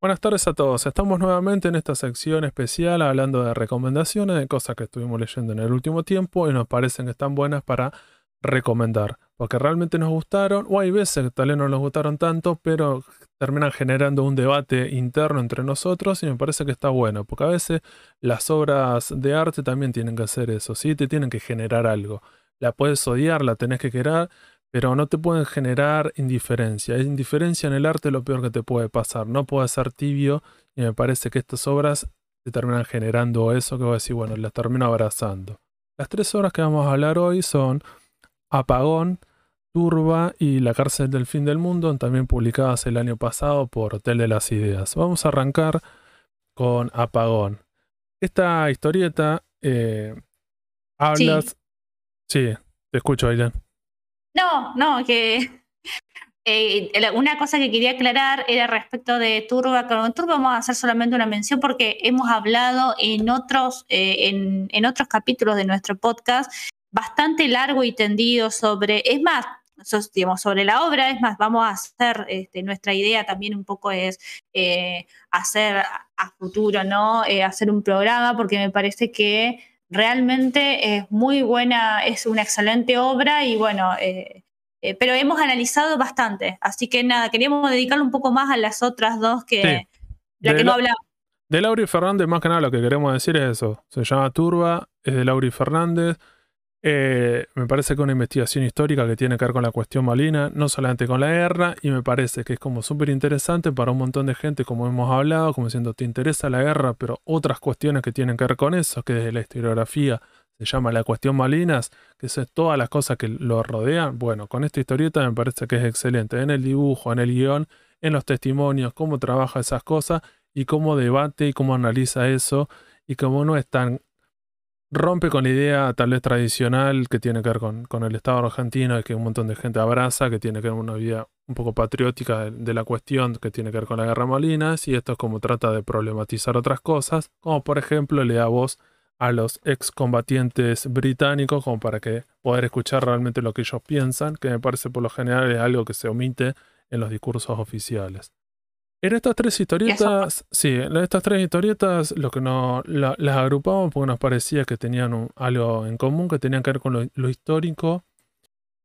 Buenas tardes a todos. Estamos nuevamente en esta sección especial hablando de recomendaciones de cosas que estuvimos leyendo en el último tiempo y nos parecen que están buenas para recomendar. Porque realmente nos gustaron, o hay veces que tal vez no nos gustaron tanto, pero terminan generando un debate interno entre nosotros y me parece que está bueno. Porque a veces las obras de arte también tienen que hacer eso, ¿sí? Te tienen que generar algo. La puedes odiar, la tenés que querer, pero no te pueden generar indiferencia. Indiferencia en el arte es lo peor que te puede pasar. No puede ser tibio y me parece que estas obras te terminan generando eso que voy a decir, bueno, las termino abrazando. Las tres obras que vamos a hablar hoy son Apagón, Turba y La cárcel del fin del mundo, también publicadas el año pasado por Hotel de las Ideas. Vamos a arrancar con Apagón. Esta historieta eh, hablas... Sí. te escucho, Aileen. No, no, que eh, una cosa que quería aclarar era respecto de Turba. Con Turba vamos a hacer solamente una mención porque hemos hablado en otros, eh, en, otros capítulos de nuestro podcast bastante largo y tendido sobre, es más, digamos, sobre la obra, es más, vamos a hacer, este, nuestra idea también un poco es eh, hacer a futuro, ¿no? hacer un programa porque me parece que realmente es muy buena, es una excelente obra y bueno, eh, eh, pero hemos analizado bastante, así que nada, queríamos dedicarle un poco más a las otras dos que, la que no hablamos. De Lauri Fernández, más que nada lo que queremos decir es eso, se llama Turba, es de Lauri Fernández, eh, me parece que una investigación histórica que tiene que ver con la cuestión malina, no solamente con la guerra, y me parece que es como súper interesante para un montón de gente, como hemos hablado, como diciendo, te interesa la guerra, pero otras cuestiones que tienen que ver con eso, que desde la historiografía se llama la cuestión Malinas, que es todas las cosas que lo rodean. Bueno, con esta historieta me parece que es excelente, en el dibujo, en el guion, en los testimonios, cómo trabaja esas cosas y cómo debate y cómo analiza eso, y cómo no es tan rompe con la idea tal vez tradicional que tiene que ver con, con, el Estado argentino que un montón de gente abraza, que tiene que ver con una vida un poco patriótica de, la cuestión que tiene que ver con la guerra Malinas y esto es como trata de problematizar otras cosas, como por ejemplo le da voz a los excombatientes británicos como para que poder escuchar realmente lo que ellos piensan, que me parece por lo general es algo que se omite en los discursos oficiales. En estas tres historietas, sí, en estas tres historietas lo que nos las agrupamos porque nos parecía que tenían algo en común, que tenían que ver con lo, histórico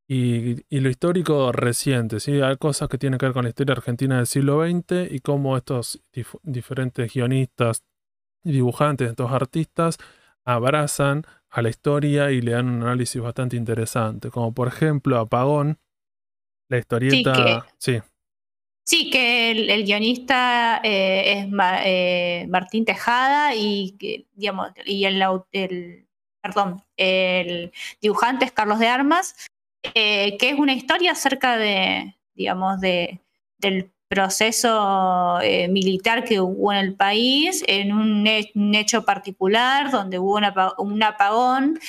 y, lo histórico reciente, ¿sí? Hay cosas que tienen que ver con la historia argentina del siglo XX y cómo estos diferentes guionistas y dibujantes, estos artistas, abrazan a la historia y le dan un análisis bastante interesante, como por ejemplo Apagón, la historieta... sí. Sí, que el, guionista eh, es eh, Martín Tejada y, digamos, y el, el, perdón, el dibujante es Carlos de Armas, eh, que es una historia acerca de, digamos, de, del proceso militar que hubo en el país, en un, hecho particular donde hubo un apagón.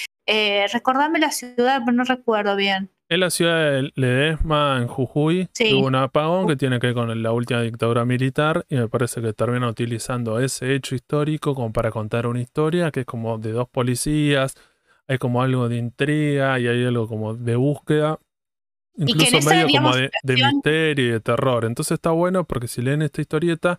recordame la ciudad, pero no recuerdo bien. En la ciudad de Ledesma, en Jujuy, hubo un apagón que tiene que ver con la última dictadura militar y me parece que termina utilizando ese hecho histórico como para contar una historia que es como de dos policías, hay como algo de intriga y hay algo como de búsqueda, incluso medio como de, misterio y de terror. Entonces está bueno porque si leen esta historieta,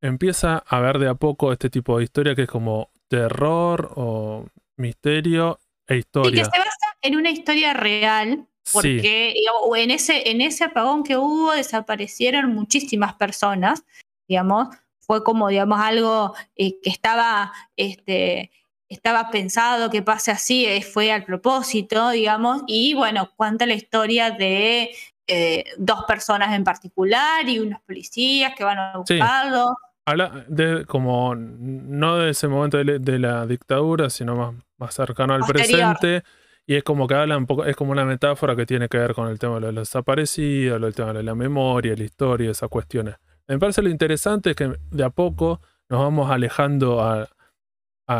empieza a ver de a poco este tipo de historia que es como terror o misterio e historia. Y que se basa en una historia real porque en, ese, en ese apagón que hubo desaparecieron muchísimas personas, digamos, fue como, digamos, algo eh, que estaba, este, estaba pensado que pase así, eh, fue al propósito, digamos, y bueno, cuenta la historia de eh, dos personas en particular y unos policías que van a buscarlo. Habla de como no de ese momento de, la dictadura, sino más, más cercano al presente y es como que habla un poco, es como una metáfora que tiene que ver con el tema de los desaparecidos, el tema de la memoria, la historia, esas cuestiones. Me parece lo interesante es que de a poco nos vamos alejando a,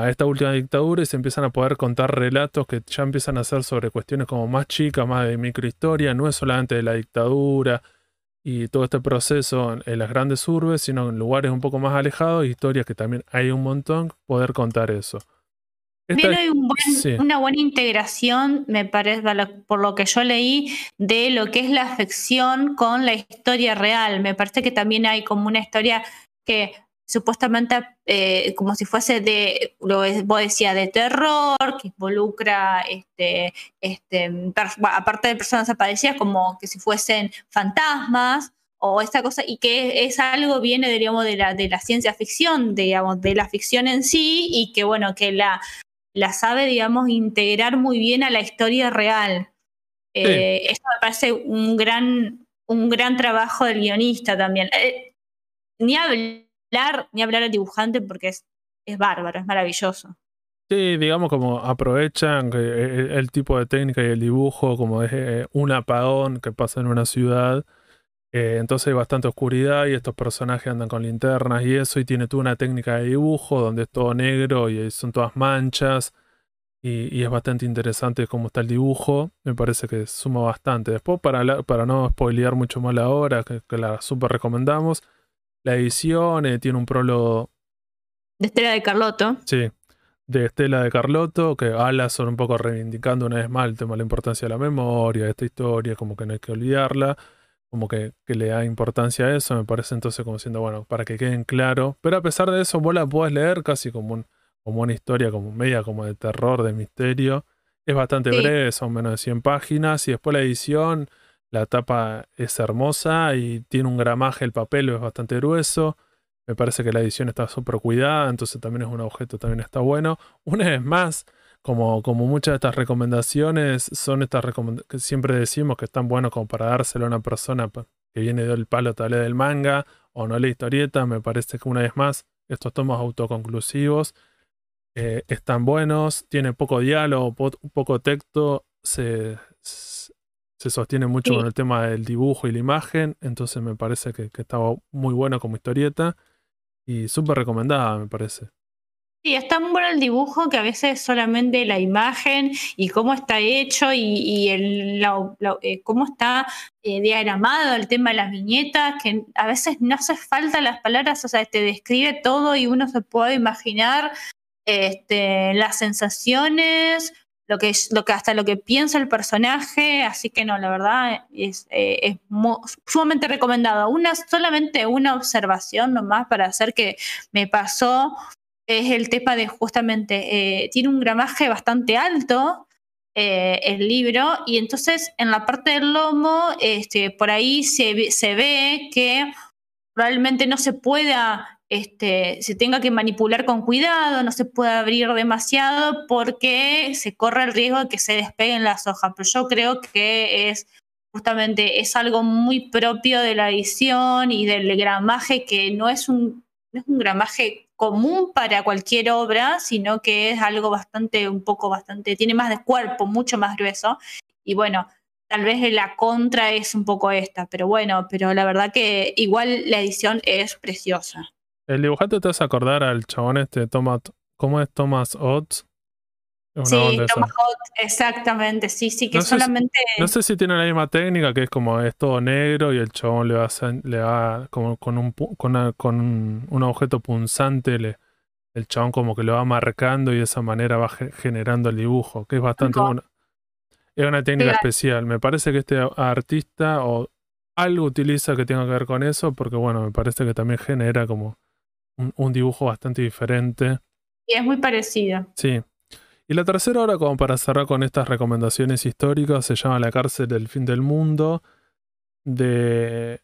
esta última dictadura y se empiezan a poder contar relatos que ya empiezan a ser sobre cuestiones como más chicas, más de microhistoria, no es solamente de la dictadura y todo este proceso en, las grandes urbes, sino en lugares un poco más alejados, historias que también hay un montón, poder contar eso. También una buena integración, me parece, por lo que yo leí, de lo que es la ficción con la historia real. Me parece que también hay como una historia que supuestamente eh, como si fuese de, lo vos decías, de terror, que involucra, este, este, aparte de personas desaparecidas, como que si fuesen fantasmas o esta cosa, y que es algo, viene, digamos, de la, de la ciencia ficción, digamos, de la ficción en sí, y que, bueno, que la, la sabe, digamos, integrar muy bien a la historia real. Eh, esto me parece un gran, un gran trabajo del guionista también. Eh, ni hablar, ni hablar al dibujante porque es, es bárbaro, es maravilloso. Sí, digamos como aprovechan el, el, tipo de técnica y el dibujo como es eh, un apagón que pasa en una ciudad eh, entonces hay bastante oscuridad y estos personajes andan con linternas y eso, y tiene toda una técnica de dibujo donde es todo negro y son todas manchas. Y, es bastante interesante cómo está el dibujo. Me parece que suma bastante. Después, para, para no spoilear mucho más la obra, que, la super recomendamos, la edición eh, tiene un prólogo. De Estela de Carlotto. Sí, de Estela de Carlotto, que habla son un poco reivindicando una vez más el tema de la importancia de la memoria, de esta historia, como que no hay que olvidarla como que, le da importancia a eso, me parece entonces como siendo, bueno, para que queden claro. Pero a pesar de eso, vos la podés leer casi como, un, como una historia, como media como de terror, de misterio. Es bastante breve, son menos de 100 páginas y después la edición, la tapa es hermosa y tiene un gramaje, el papel es bastante grueso. Me parece que la edición está súper cuidada, entonces también es un objeto, también está bueno. Una vez más, como, como muchas de estas recomendaciones son estas recomendaciones que siempre decimos que están buenos como para dárselo a una persona que viene del palo tal vez del manga o no lee historieta, me parece que una vez más estos tomos autoconclusivos eh, están buenos, tiene poco diálogo, poco texto, se, se sostiene mucho con el tema del dibujo y la imagen, entonces me parece que, que estaba muy bueno como historieta y súper recomendada, me parece. Sí, está muy bueno el dibujo que a veces solamente la imagen y cómo está hecho y, eh, cómo está eh, diagramado el tema de las viñetas, que a veces no hace falta las palabras, o sea, te describe todo y uno se puede imaginar este, las sensaciones, lo que, lo que hasta lo que piensa el personaje, así que no, la verdad es, eh, es sumamente recomendado. Una, solamente una observación nomás para hacer que me pasó es el tema de justamente, eh, tiene un gramaje bastante alto eh, el libro y entonces en la parte del lomo, este, por ahí se, se ve que probablemente no se pueda, este, se tenga que manipular con cuidado, no se puede abrir demasiado porque se corre el riesgo de que se despeguen las hojas, pero yo creo que es justamente es algo muy propio de la edición y del gramaje que no es un, no es un gramaje común para cualquier obra, sino que es algo bastante, un poco bastante, tiene más de cuerpo, mucho más grueso. Y bueno, tal vez la contra es un poco esta, pero bueno, pero la verdad que igual la edición es preciosa. El dibujante te hace acordar al chabón este, Thomas, ¿cómo es Thomas Oates? Sí, exactamente, sí, sí, que solamente... no sé si tiene la misma técnica, que es como es todo negro y el chabón le va, le va como con un, con, con un, objeto punzante, le, el chabón como que lo va marcando y de esa manera va generando el dibujo, que es bastante bueno. Es una técnica especial. Me parece que este artista o algo utiliza que tenga que ver con eso, porque bueno, me parece que también genera como un, un dibujo bastante diferente. Y es muy parecida. Sí. Y la tercera hora, como para cerrar con estas recomendaciones históricas, se llama La cárcel del fin del mundo, de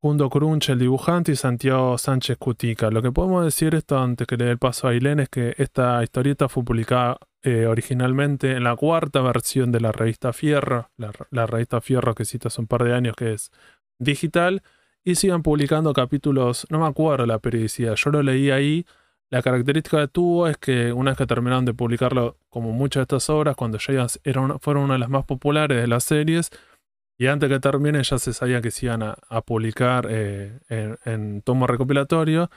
Jundo Crunch, el dibujante, y Santiago Sánchez Cutica. Lo que podemos decir esto antes que le dé el paso a Ailén es que esta historieta fue publicada eh, originalmente en la cuarta versión de la revista Fierro, la, la, revista Fierro que cita hace un par de años que es digital, y sigan publicando capítulos, no me acuerdo la periodicidad, yo lo leí ahí la característica que tuvo es que una vez que terminaron de publicarlo, como muchas de estas obras, cuando ya eran, fueron una de las más populares de las series, y antes que termine ya se sabía que se iban a, publicar eh, en, tomo recopilatorio,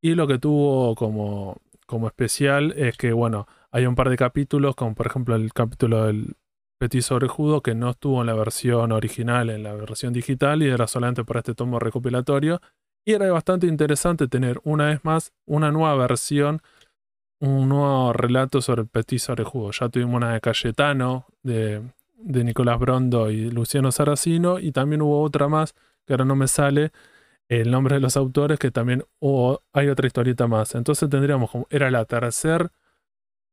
y lo que tuvo como, como especial es que, bueno, hay un par de capítulos, como por ejemplo el capítulo del Petit Sobrejudo, que no estuvo en la versión original, en la versión digital, y era solamente para este tomo recopilatorio, y era bastante interesante tener una vez más una nueva versión, un nuevo relato sobre el Petit Jugo. Ya tuvimos una de Cayetano, de, de Nicolás Brondo y Luciano Saracino, y también hubo otra más, que ahora no me sale, el nombre de los autores, que también hay otra historieta más. Entonces tendríamos como, era la tercera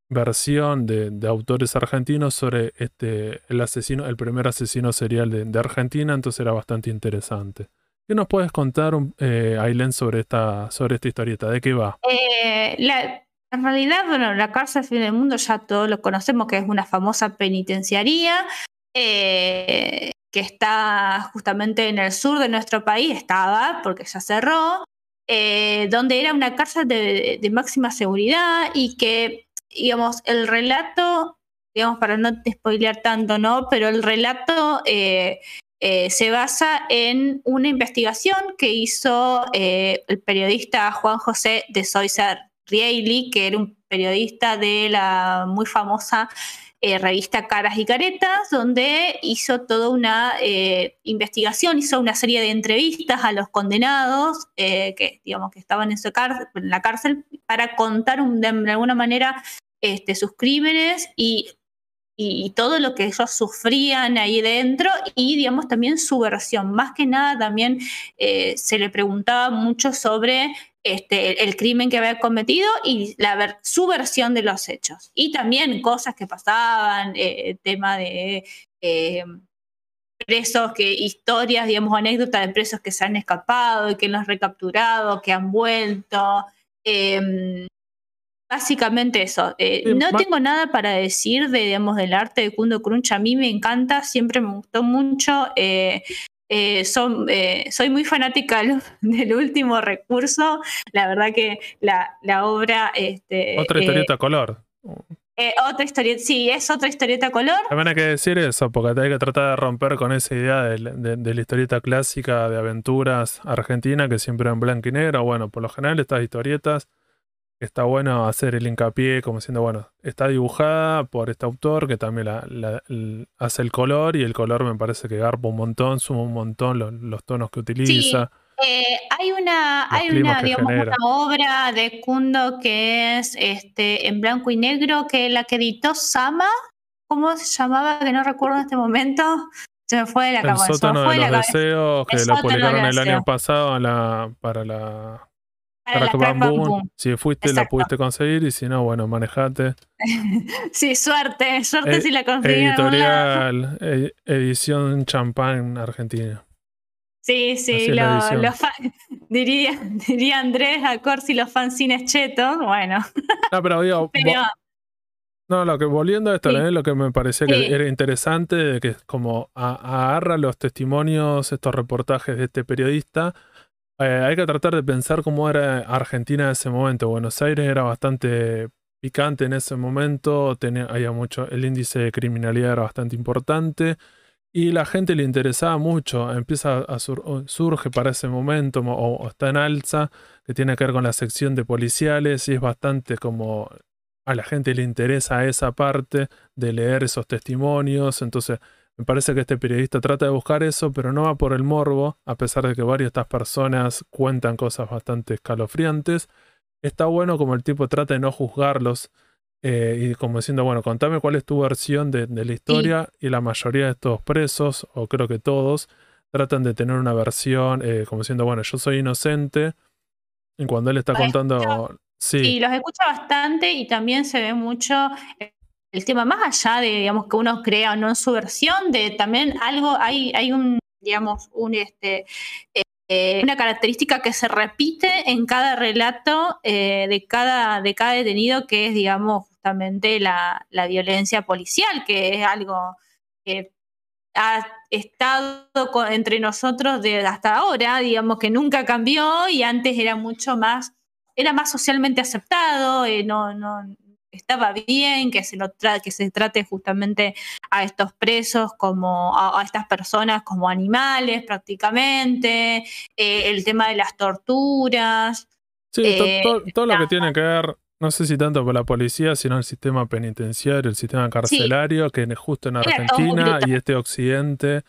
versión de, autores argentinos sobre este, el asesino, el primer asesino serial de, Argentina, entonces era bastante interesante. ¿Qué nos puedes contar, eh, Ailén, sobre esta, sobre esta historieta? ¿De qué va? Eh, en realidad, bueno, la cárcel fin del mundo ya todos lo conocemos, que es una famosa penitenciaría. Eh, que está justamente en el sur de nuestro país, estaba, porque ya cerró, eh, donde era una cárcel de, máxima seguridad y que, digamos, el relato, digamos, para no spoilear tanto, ¿no? Pero el relato eh, se basa en una investigación que hizo el periodista Juan José de Soiza Rieli, que era un periodista de la muy famosa eh, revista Caras y Caretas, donde hizo toda una eh, investigación, hizo una serie de entrevistas a los condenados eh, que, digamos, que estaban en, su la cárcel para contar de, alguna manera este, sus crímenes y, y, todo lo que ellos sufrían ahí dentro y, digamos, también su versión. Más que nada, también se le preguntaba mucho sobre este, el crimen que había cometido y la su versión de los hechos. Y también cosas que pasaban, eh, tema de eh, presos, que historias, digamos, anécdotas de presos que se han escapado que los han recapturado, que han vuelto. Em, básicamente eso. Eh, no tengo nada para decir de, digamos, del arte de Kundo Crunch. A mí me encanta, siempre me gustó mucho. Eh, son, eh, soy muy fanática del último recurso. La verdad que la, obra... Este, otra historieta color. otra historieta, sí, es otra historieta color. También hay que decir eso, porque hay que tratar de romper con esa idea de, de, la historieta clásica de aventuras argentina, que siempre en blanco y negro. Bueno, por lo general estas historietas está bueno hacer el hincapié como diciendo, bueno, está dibujada por este autor que también la, hace el color y el color me parece que garpa un montón, suma un montón los, tonos que utiliza. Eh, hay una, hay una, digamos, una obra de Kundo que es este, en blanco y negro, que la que editó Sama, ¿cómo se llamaba? Que no recuerdo en este momento. Se me fue de la cabeza. El sótano de los deseos, que lo publicaron el año pasado para la Si fuiste, la pudiste conseguir y si no, bueno, manejate. sí, suerte, suerte eh, si la conseguí. Editorial, eh, edición champán argentina. Sí, sí, lo, diría, diría Andrés Acor si los fanzines chetos, bueno. No, pero digo, no, lo que volviendo a esto, lo que me parecía que era interesante, de que como agarra los testimonios, estos reportajes de este periodista, eh, hay que tratar de pensar cómo era Argentina en ese momento. Buenos Aires era bastante picante en ese momento, tenía, mucho, el índice de criminalidad era bastante importante y la gente le interesaba mucho. Empieza a surge para ese momento o, está en alza, que tiene que ver con la sección de policiales y es bastante como a la gente le interesa esa parte de leer esos testimonios. Entonces me parece que este periodista trata de buscar eso, pero no va por el morbo, a pesar de que varias de estas personas cuentan cosas bastante escalofriantes. Está bueno como el tipo trata de no juzgarlos eh, y como diciendo, bueno, contame cuál es tu versión de, la historia y la mayoría de estos presos, o creo que todos, tratan de tener una versión eh, como diciendo, bueno, yo soy inocente. Y cuando él está contando... Sí. sí, los escucha bastante y también se ve mucho el tema, más allá de, digamos, que uno crea o no en su versión, de también algo, hay, hay un, digamos, un, este, eh, una característica que se repite en cada relato eh, de, cada, de cada detenido, que es, digamos, justamente la, violencia policial, que es algo que ha estado entre nosotros de hasta ahora, digamos que nunca cambió y antes era mucho más, era más socialmente aceptado, eh, no, no, estaba bien que se, lo que se trate justamente a estos presos como a, estas personas como animales prácticamente, eh, el tema de las torturas. Sí, eh, todo lo que tiene que ver, no sé si tanto por la policía, sino el sistema penitenciario, el sistema carcelario, que que justo en Argentina y este occidente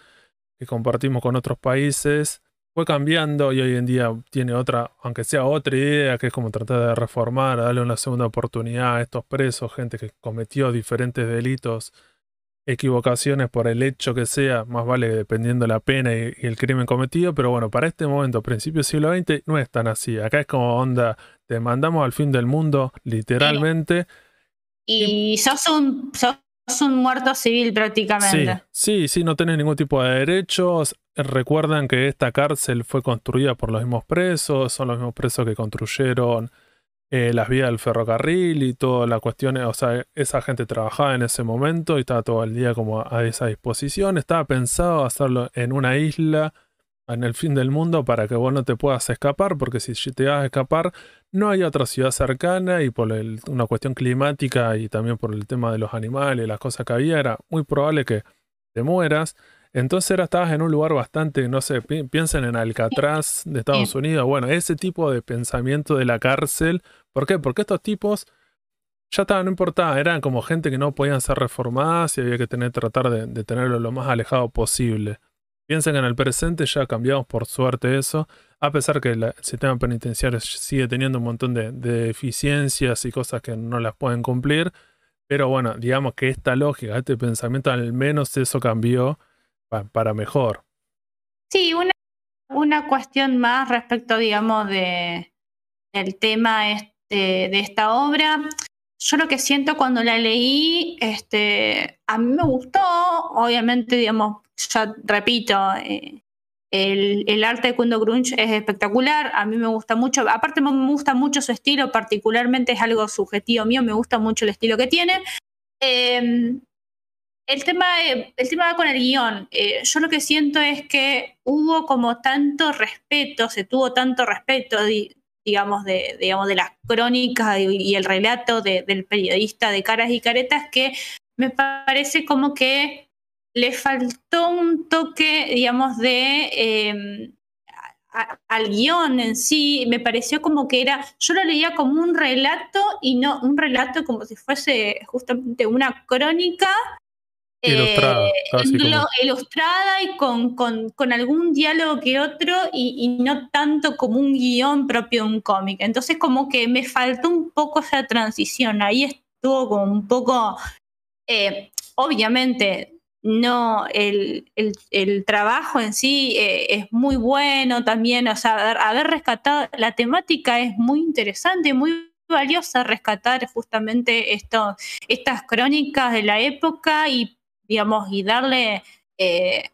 que compartimos con otros países, fue cambiando y hoy en día tiene otra, aunque sea otra idea, que es como tratar de reformar, darle una segunda oportunidad a estos presos, gente que cometió diferentes delitos equivocaciones por el hecho que sea, más vale dependiendo la pena y, el crimen cometido, pero bueno, para este momento, principio del siglo XX, no es tan así. Acá es como onda, te mandamos al fin del mundo, literalmente. Y, sos un, sos un muerto civil prácticamente. Sí, sí, sí, no tenés ningún tipo de derechos. Recuerdan que esta cárcel fue construida por los mismos presos, son los mismos presos que construyeron eh, las vías del ferrocarril y toda la cuestión, o sea, esa gente trabajaba en ese momento y estaba todo el día como a esa disposición. Estaba pensado hacerlo en una isla en el fin del mundo para que vos no te puedas escapar, porque si te vas a escapar, no hay otra ciudad cercana y por una cuestión climática y también por el tema de los animales, las cosas que había, era muy probable que te mueras. Entonces era, estabas en un lugar bastante, no sé, piensen en Alcatraz de Estados Unidos. Bueno, ese tipo de pensamiento de la cárcel. ¿Por qué? Porque estos tipos ya estaban, no importaba, eran como gente que no podían ser reformadas y había que tener, tratar de, tenerlo lo más alejado posible. Piensen que en el presente ya cambiamos por suerte eso, a pesar que el sistema penitenciario sigue teniendo un montón de, deficiencias y cosas que no las pueden cumplir. Pero bueno, digamos que esta lógica, este pensamiento, al menos eso cambió para mejor. Sí, una, una cuestión más respecto, digamos, de, del tema este, de esta obra. Yo lo que siento cuando la leí, este, a mí me gustó, obviamente, digamos, ya repito, eh, el, el, arte de Kundo Grunge es espectacular, a mí me gusta mucho, aparte me gusta mucho su estilo, particularmente es algo subjetivo mío, me gusta mucho el estilo que tiene. Eh, el tema, el tema va con el guion. Eh, yo lo que siento es que hubo como tanto respeto, se tuvo tanto respeto, digamos, de, digamos, de las crónicas y, el relato del periodista de caras y caretas, que me parece como que le faltó un toque, digamos, de... Em, al guion en sí, me pareció como que era, yo lo leía como un relato y no un relato como si fuese justamente una crónica Ilustrada, eh, ilustrada y con, con, algún diálogo que otro y, no tanto como un guion propio de un cómic. Entonces como que me faltó un poco esa transición. Ahí estuvo como un poco, eh, obviamente, no, el, el, trabajo en sí eh, es muy bueno también, o sea, haber, rescatado la temática es muy interesante, muy valiosa rescatar justamente esto, estas crónicas de la época y digamos, y darle, eh,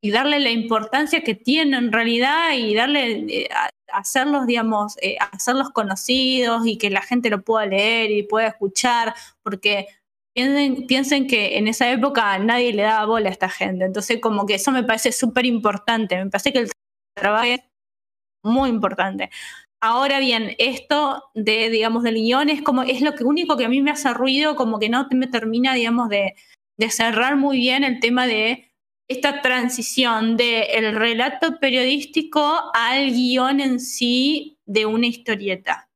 y darle la importancia que tiene en realidad y darle, eh, hacerlos, digamos, hacerlos conocidos y que la gente lo pueda leer y pueda escuchar, porque piensen, que en esa época nadie le daba bola a esta gente, entonces como que eso me parece súper importante, me parece que el trabajo es muy importante. Ahora bien, esto de, digamos, del guion es como, es lo que único que a mí me hace ruido, como que no me termina, digamos, de, de cerrar muy bien el tema de esta transición del relato periodístico al guion en sí de una historieta.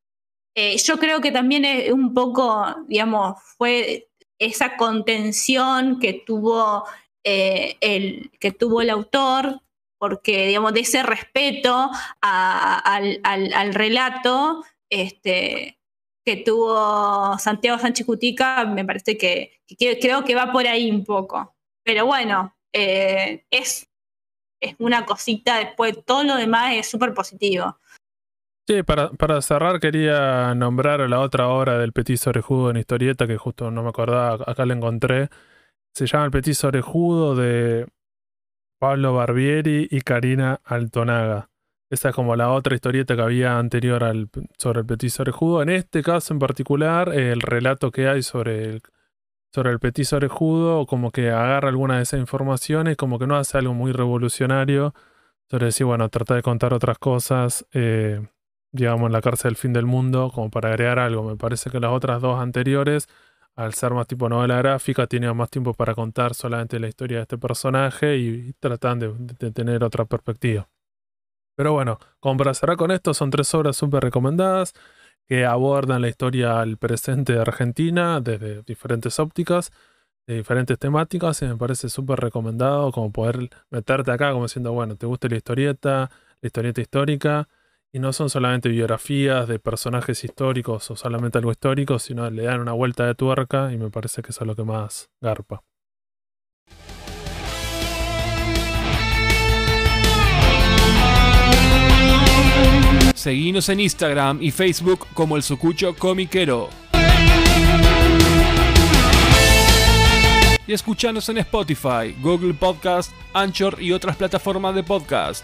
Eh, yo creo que también es un poco, digamos, fue esa contención que tuvo, eh, el, que tuvo el autor, porque, digamos, de ese respeto al, al, relato, este, que tuvo Santiago Sánchez Cutica, me parece que, creo que va por ahí un poco. Pero bueno, eh, es, es una cosita después, todo lo demás es súper positivo. Sí, para, para, cerrar quería nombrar la otra obra del Petit Orejudo en historieta, que justo no me acordaba, acá la encontré. Se llama El Petit Orejudo de Pablo Barbieri y Karina Altonaga. Esa es como la otra historieta que había anterior al, sobre el Petit Orejudo. En este caso en particular, el relato que hay sobre el, sobre el Petit Orejudo, como que agarra alguna de esas informaciones, como que no hace algo muy revolucionario. Sobre decir, bueno, trata de contar otras cosas, eh, digamos, en la cárcel del fin del mundo, como para agregar algo. Me parece que las otras dos anteriores, al ser más tipo novela gráfica, tenían más tiempo para contar solamente la historia de este personaje y, tratan de tener otra perspectiva. Pero bueno, como para cerrar con esto, son tres obras súper recomendadas que abordan la historia al presente de Argentina desde diferentes ópticas, de diferentes temáticas, y me parece súper recomendado como poder meterte acá como diciendo, bueno, te gusta la historieta, la historieta histórica, y no son solamente biografías de personajes históricos o solamente algo histórico, sino le dan una vuelta de tuerca y me parece que eso es lo que más garpa. Seguinos en Instagram y Facebook como el Sucucho Comiquero. Y escuchanos en Spotify, Google Podcast, Anchor y otras plataformas de podcast.